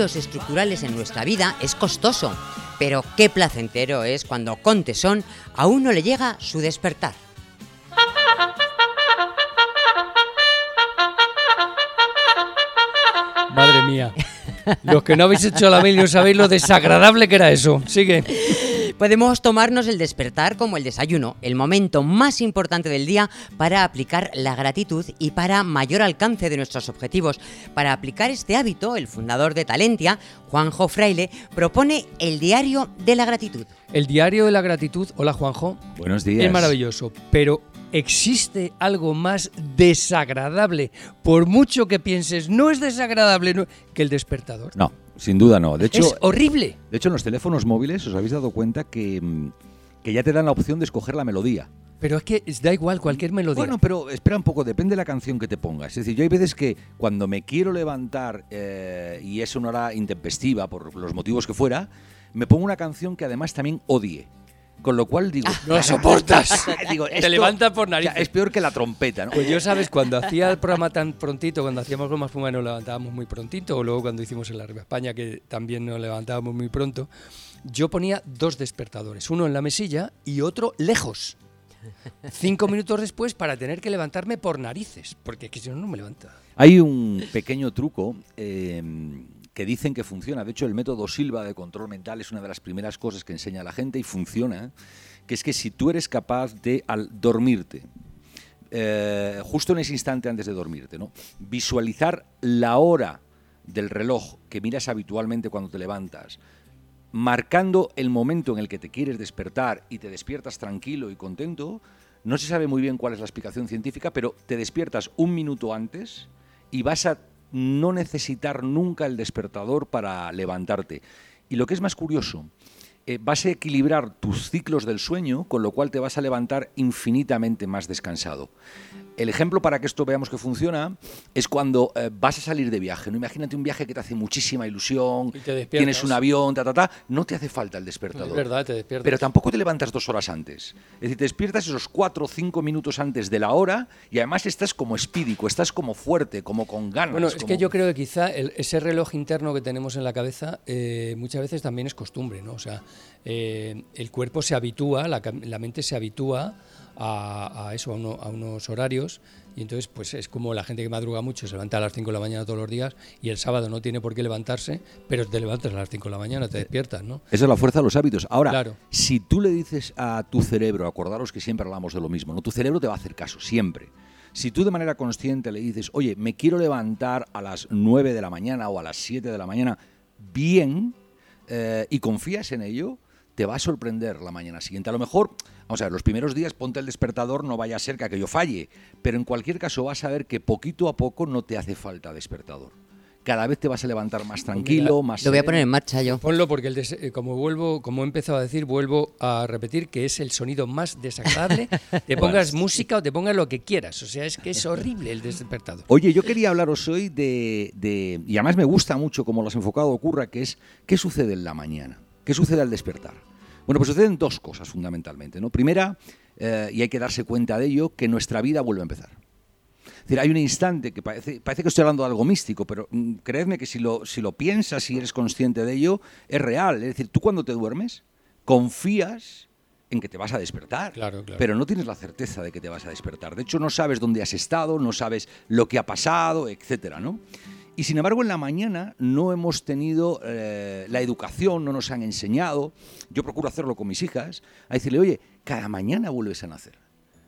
Estructurales en nuestra vida es costoso, pero qué placentero es cuando con tesón a uno le llega su despertar. Madre mía. Los que no habéis hecho la mail no sabéis lo desagradable que era eso. Sigue. Podemos tomarnos el despertar como el desayuno, el momento más importante del día para aplicar la gratitud y para mayor alcance de nuestros objetivos. Para aplicar este hábito, el fundador de Talentia, Juanjo Fraile, propone el diario de la gratitud. El diario de la gratitud, hola Juanjo. Buenos días. Es maravilloso, pero ¿existe algo más desagradable? Por mucho que pienses, no es desagradable no- que el despertador. No, sin duda no. De hecho, es horrible. de hecho, en los teléfonos móviles os habéis dado cuenta que, mm, que ya te dan la opción de escoger la melodía. Pero es que da igual cualquier melodía. Bueno, pero espera un poco, depende de la canción que te pongas. Es decir, yo hay veces que cuando me quiero levantar eh, y es una hora intempestiva por los motivos que fuera, me pongo una canción que además también odie. Con lo cual digo, no la soportas. digo, Te levantas por o sea, narices. es peor que la trompeta, ¿no? Pues yo, ¿sabes? Cuando hacía el programa tan prontito, cuando hacíamos Goma Espuma nos levantábamos muy prontito, o luego cuando hicimos el Arriba España, que también nos levantábamos muy pronto, yo ponía dos despertadores, uno en la mesilla y otro lejos. Cinco minutos después para tener que levantarme por narices, porque es que si no, no me levanta. Hay un pequeño truco eh, que dicen que funciona. De hecho, el método Silva de control mental es una de las primeras cosas que enseña a la gente y funciona. Que es que si tú eres capaz de, al dormirte, eh, justo en ese instante antes de dormirte, ¿no? visualizar la hora del reloj que miras habitualmente cuando te levantas, marcando el momento en el que te quieres despertar y te despiertas tranquilo y contento, no se sabe muy bien cuál es la explicación científica, pero te despiertas un minuto antes y vas a no necesitar nunca el despertador para levantarte. Y lo que es más curioso, eh, vas a equilibrar tus ciclos del sueño, con lo cual te vas a levantar infinitamente más descansado. El ejemplo para que esto veamos que funciona es cuando eh, vas a salir de viaje. ¿no? Imagínate un viaje que te hace muchísima ilusión, tienes un avión, ta, ta, ta, no te hace falta el despertador. Es verdad, te despiertas. Pero tampoco te levantas dos horas antes. Es decir, te despiertas esos cuatro o cinco minutos antes de la hora y además estás como espídico, estás como fuerte, como con ganas. Bueno, es como- que yo creo que quizá el- ese reloj interno que tenemos en la cabeza eh, muchas veces también es costumbre, ¿no? O sea, eh, el cuerpo se habitúa, la, la mente se habitúa a, a eso, a, uno- a unos horarios, y entonces pues es como la gente que madruga mucho, se levanta a las 5 de la mañana todos los días, y el sábado no tiene por qué levantarse, pero te levantas a las 5 de la mañana, te despiertas, ¿no? Esa es la fuerza de los hábitos. Ahora, Claro. si tú le dices a tu cerebro, acordaros que siempre hablamos de lo mismo, ¿no? Tu cerebro te va a hacer caso, siempre. Si tú de manera consciente le dices, oye, me quiero levantar a las 9 de la mañana o a las 7 de la mañana, bien, eh, y confías en ello, te va a sorprender la mañana siguiente. A lo mejor, vamos a ver, los primeros días ponte el despertador, no vaya a ser que aquello falle, pero en cualquier caso vas a ver que poquito a poco no te hace falta despertador. Cada vez te vas a levantar más tranquilo, más Lo voy a poner en marcha yo. Ponlo porque el des- eh, como vuelvo, como he empezado a decir, vuelvo a repetir que es el sonido más desagradable. Te pongas música o te pongas lo que quieras. O sea, es que es horrible el despertador. Oye, yo quería hablaros hoy de, de- y además me gusta mucho como lo has enfocado ocurra, que es qué sucede en la mañana, qué sucede al despertar. Bueno, pues suceden dos cosas fundamentalmente. ¿no? Primera, eh, y hay que darse cuenta de ello, que nuestra vida vuelve a empezar. Es decir, hay un instante que parece, parece que estoy hablando de algo místico, pero mm, creedme que si lo, si lo piensas, si eres consciente de ello, es real. Es decir, tú cuando te duermes, confías en que te vas a despertar. Claro, claro. Pero no tienes la certeza de que te vas a despertar. De hecho, no sabes dónde has estado, no sabes lo que ha pasado, etcétera, ¿no? Y sin embargo, en la mañana no hemos tenido eh, la educación, no nos han enseñado. Yo procuro hacerlo con mis hijas, a decirle, oye, cada mañana vuelves a nacer.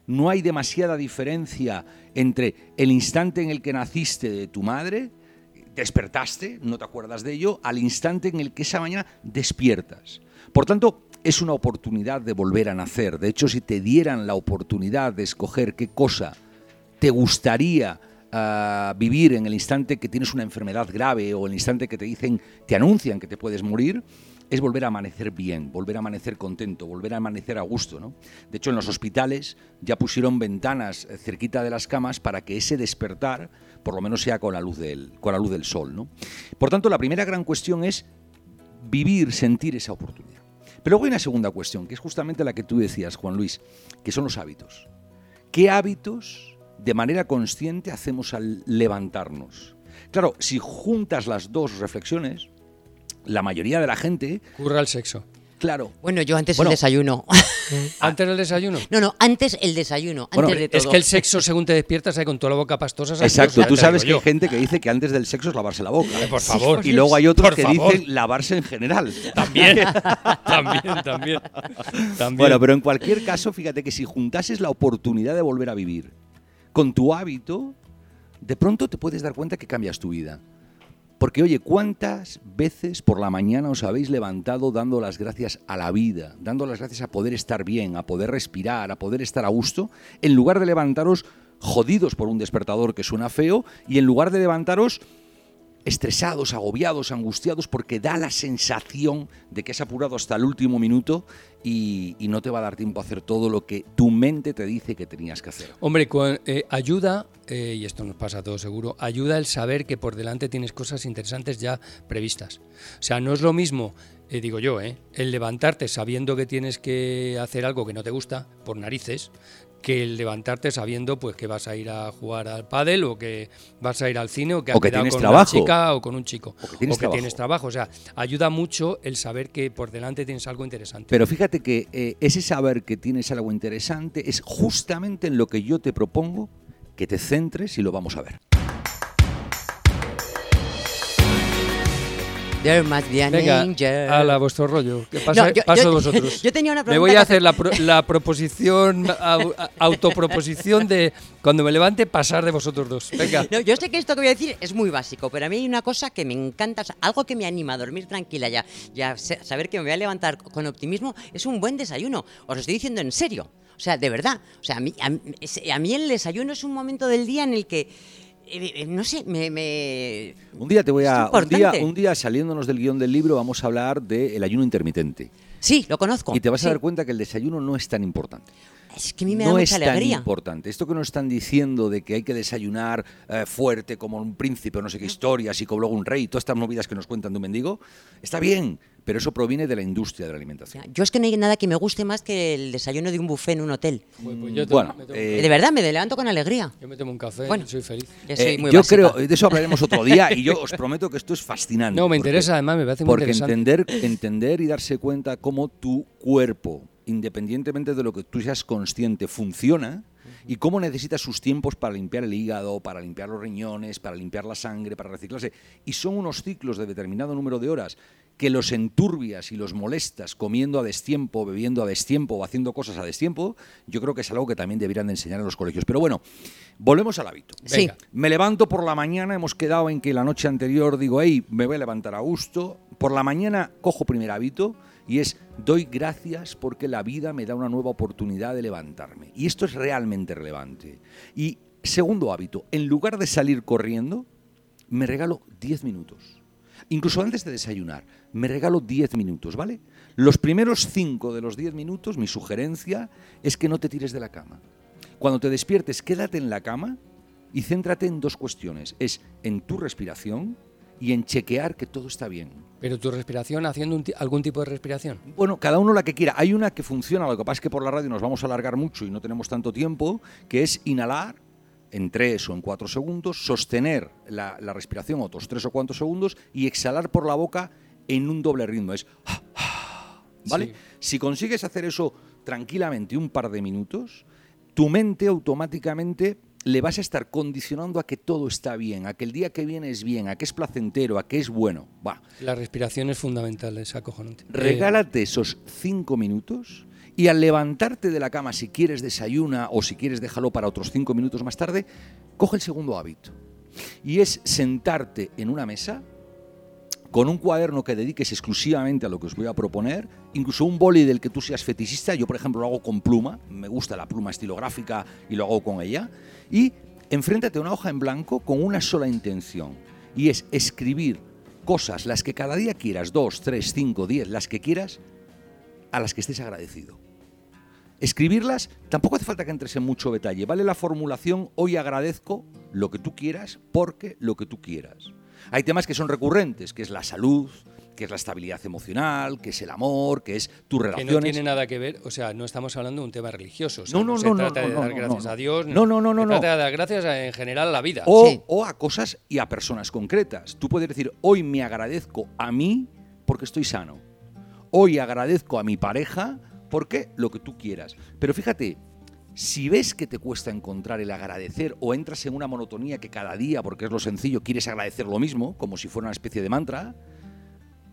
No hay demasiada diferencia entre el instante en el que naciste de tu madre, despertaste, no te acuerdas de ello, al instante en el que esa mañana despiertas. Por tanto, es una oportunidad de volver a nacer. De hecho, si te dieran la oportunidad de escoger qué cosa te gustaría vivir en el instante que tienes una enfermedad grave o el instante que te dicen, te anuncian que te puedes morir, es volver a amanecer bien, volver a amanecer contento, volver a amanecer a gusto. ¿no? De hecho, en los hospitales ya pusieron ventanas eh, cerquita de las camas para que ese despertar, por lo menos sea con la luz del, con la luz del sol. ¿no? Por tanto, la primera gran cuestión es vivir, sentir esa oportunidad. Pero luego hay una segunda cuestión, que es justamente la que tú decías, Juan Luis, que son los hábitos. ¿Qué hábitos de manera consciente hacemos al levantarnos? Claro, si juntas las dos reflexiones, la mayoría de la gente, Curra el sexo. claro, Bueno, yo antes Bueno. el desayuno. ¿Antes del desayuno? No, no, antes el desayuno, Bueno, antes de todo. Es que el sexo, según te despiertas, ahí con toda la boca pastosa. exacto, tú sabes que digo hay yo. gente que dice que antes del sexo es lavarse la boca. Por favor. Y luego hay otros Por que favor. dicen lavarse en general. También, también, también. también. Bueno, pero en cualquier caso, fíjate que si juntases la oportunidad de volver a vivir con tu hábito, de pronto te puedes dar cuenta que cambias tu vida. Porque, oye, ¿cuántas veces por la mañana os habéis levantado dando las gracias a la vida, dando las gracias a poder estar bien, a poder respirar, a poder estar a gusto, en lugar de levantaros jodidos por un despertador que suena feo y en lugar de levantaros estresados, agobiados, angustiados, porque da la sensación de que has apurado hasta el último minuto y, no te va a dar tiempo a hacer todo lo que tu mente te dice que tenías que hacer. Hombre, eh, ayuda, eh, y esto nos pasa a todos seguro, ayuda el saber que por delante tienes cosas interesantes ya previstas. O sea, no es lo mismo, eh, digo yo, el levantarte sabiendo que tienes que hacer algo que no te gusta, por narices, que el levantarte sabiendo pues que vas a ir a jugar al pádel o que vas a ir al cine o que has O que quedado tienes con trabajo. una chica o con un chico O que tienes trabajo. tienes trabajo. O sea, ayuda mucho el saber que por delante tienes algo interesante. Pero fíjate que eh, ese saber que tienes algo interesante es justamente en lo que yo te propongo que te centres y lo vamos a ver. There must be an Venga, angel. a la vuestro rollo. Que pasa, No, yo- paso yo- de vosotros. yo tenía una Me pregunta voy que a hacer. la, pro- la proposición, au- a- autoproposición de cuando me levante pasar de vosotros dos. Venga. No, yo sé que esto que voy a decir es muy básico, pero a mí hay una cosa que me encanta, o sea, algo que me anima a dormir tranquila ya, ya saber que me voy a levantar con optimismo, es un buen desayuno. Os lo estoy diciendo en serio. O sea, de verdad. O sea, a mí, a, mí- es- a mí el desayuno es un momento del día en el que, eh, eh, no sé, me... me- Un día te voy a un día, un día saliéndonos del guion del libro vamos a hablar del ayuno intermitente Sí, lo conozco. y te vas sí. a dar cuenta que el desayuno no es tan importante. Es que a mí me no da es mucha tan alegría. importante. Esto que nos están diciendo de que hay que desayunar eh, fuerte como un príncipe o no sé qué historias y como luego un rey, todas estas movidas que nos cuentan de un mendigo, está bien, pero eso proviene de la industria de la alimentación. Yo es que no hay nada que me guste más que el desayuno de un buffet en un hotel. Pues- pues yo Bueno, me tomo- eh, de verdad, me levanto con alegría. yo me tomo un café, bueno. soy feliz. Yo soy Eh, muy yo básica. creo, de eso hablaremos otro día y yo os prometo que esto es fascinante. No, me porque- interesa, además, me parece muy Porque interesante. entender, entender y darse cuenta cómo tu cuerpo, independientemente de lo que tú seas consciente, funciona y cómo necesita sus tiempos para limpiar el hígado, para limpiar los riñones, para limpiar la sangre, para reciclarse. Y son unos ciclos de determinado número de horas que los enturbias y los molestas comiendo a destiempo, bebiendo a destiempo o haciendo cosas a destiempo, yo creo que es algo que también deberían de enseñar en los colegios. Pero bueno, volvemos al hábito. Sí. Me levanto por la mañana, hemos quedado en que la noche anterior digo, hey, me voy a levantar a gusto. Por la mañana cojo primer hábito y es, doy gracias porque la vida me da una nueva oportunidad de levantarme. Y esto es realmente relevante. Y segundo hábito, en lugar de salir corriendo, me regalo 10 minutos. Incluso antes de desayunar, me regalo 10 minutos, ¿vale? Los primeros 5 de los 10 minutos, mi sugerencia es que no te tires de la cama. Cuando te despiertes, quédate en la cama y céntrate en dos cuestiones. Es en tu respiración y en chequear que todo está bien. Pero tu respiración, haciendo un algún tipo de respiración. Bueno, cada uno la que quiera. Hay una que funciona, lo que pasa es que por la radio nos vamos a alargar mucho y no tenemos tanto tiempo, que es inhalar en tres o en cuatro segundos, sostener la, la respiración otros tres o cuatro segundos y exhalar por la boca en un doble ritmo. Es ¿vale? Sí. Si consigues hacer eso tranquilamente un par de minutos, tu mente automáticamente le vas a estar condicionando a que todo está bien, a que el día que viene es bien, a que es placentero, a que es bueno. Va, La respiración es fundamental, es acojonante. Eh, regálate esos cinco minutos y al levantarte de la cama, si quieres desayuna o si quieres déjalo para otros cinco minutos más tarde, coge el segundo hábito. Y es sentarte en una mesa con un cuaderno que dediques exclusivamente a lo que os voy a proponer, incluso un boli del que tú seas fetichista, yo por ejemplo lo hago con pluma, me gusta la pluma estilográfica y lo hago con ella, y enfréntate a una hoja en blanco con una sola intención, y es escribir cosas, las que cada día quieras, dos, tres, cinco, diez, las que quieras, a las que estés agradecido. Escribirlas tampoco hace falta que entres en mucho detalle. Vale la formulación hoy agradezco lo que tú quieras porque lo que tú quieras. Hay temas que son recurrentes, que es la salud, que es la estabilidad emocional, que es el amor, que es tus Que relaciones. no tiene nada que ver, o sea, no estamos hablando de un tema religioso. o sea, No, no, se no, no, trata no, de dar gracias a Dios. No, no, no, se no, no. trata de dar gracias a- en general a la vida. O, Sí. o a cosas y a personas concretas. Tú puedes decir, hoy me agradezco a mí porque estoy sano. Hoy agradezco a mi pareja porque lo que tú quieras. Pero fíjate, si ves que te cuesta encontrar el agradecer o entras en una monotonía que cada día, porque es lo sencillo, quieres agradecer lo mismo, como si fuera una especie de mantra,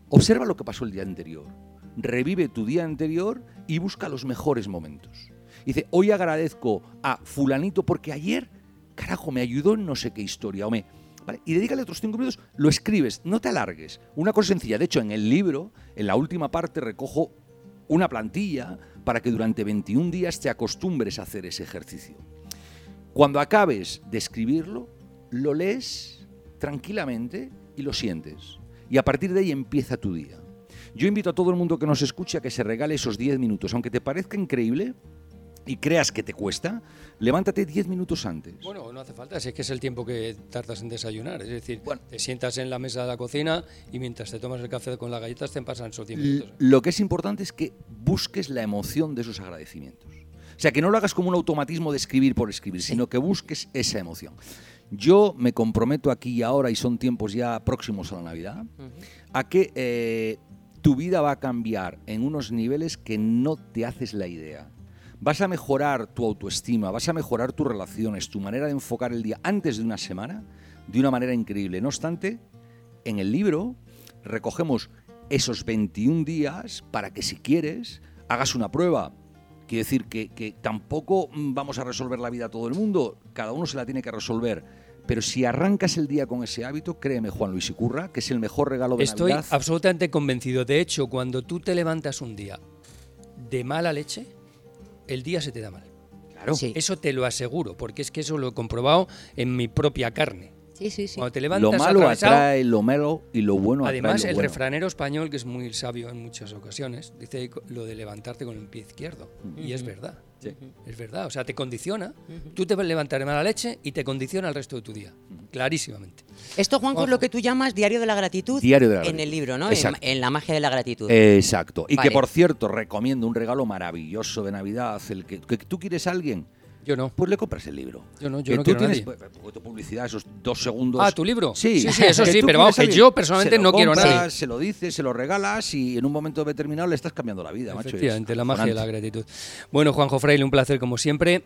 observa lo que pasó el día anterior. Revive tu día anterior y busca los mejores momentos. Dice, hoy agradezco a fulanito porque ayer, carajo, me ayudó en no sé qué historia. O me. Y dedícale otros cinco minutos, lo escribes, no te alargues. Una cosa sencilla. De hecho, en el libro, en la última parte, recojo una plantilla para que durante 21 días te acostumbres a hacer ese ejercicio. Cuando acabes de escribirlo, lo lees tranquilamente y lo sientes. Y a partir de ahí empieza tu día. Yo invito a todo el mundo que nos escuche a que se regale esos 10 minutos. Aunque te parezca increíble y creas que te cuesta, levántate 10 minutos antes. Bueno, no hace falta, si es que es el tiempo que tardas en desayunar. Es decir, Bueno. te sientas en la mesa de la cocina y mientras te tomas el café con las galletas te pasan esos 10 L- minutos. Lo que es importante es que busques la emoción de esos agradecimientos. O sea, que no lo hagas como un automatismo de escribir por escribir, sino que busques esa emoción. Yo me comprometo aquí y ahora, y son tiempos ya próximos a la Navidad, a que eh, tu vida va a cambiar en unos niveles que no te haces la idea. Vas a mejorar tu autoestima, vas a mejorar tus relaciones, tu manera de enfocar el día antes de una semana de una manera increíble. No obstante, en el libro recogemos esos 21 días para que si quieres hagas una prueba. Quiere decir que, que tampoco mm, vamos a resolver la vida a todo el mundo, cada uno se la tiene que resolver. Pero si arrancas el día con ese hábito, créeme, Juan Luis y Curra, que es el mejor regalo de Estoy Navidad. absolutamente convencido. De hecho, cuando tú te levantas un día de mala leche, el día se te da mal. Claro. Sí. Eso te lo aseguro, porque es que eso lo he comprobado en mi propia carne. Sí, sí, sí. Cuando te levantas Lo malo atrae lo malo y lo bueno Además, atrae lo el bueno. refranero español, que es muy sabio en muchas ocasiones, dice lo de levantarte con el pie izquierdo. Y es verdad. Sí. Es verdad. O sea, te condiciona. Tú te vas a levantar de mala leche y te condiciona el resto de tu día. Clarísimamente. Esto, Juanjo, es lo que tú llamas diario de la gratitud Diario de la en gratitud. el libro, ¿no? En, Exacto. en la magia de la gratitud. Exacto. Y que por cierto, recomiendo un regalo maravilloso de Navidad. El que, que tú quieres a alguien, Yo no. pues le compras el libro. Yo no, yo Que no tú quiero tienes nadie. pues, tu publicidad, esos dos segundos. Ah, ¿tu libro? Sí, Sí, sí, eso sí, pero vamos, que yo personalmente no quiero compras, nadie. Se lo dices, se lo regalas y en un momento determinado le estás cambiando la vida, macho. Efectivamente, la magia de la gratitud. Bueno, Juanjo Fraile, un placer como siempre.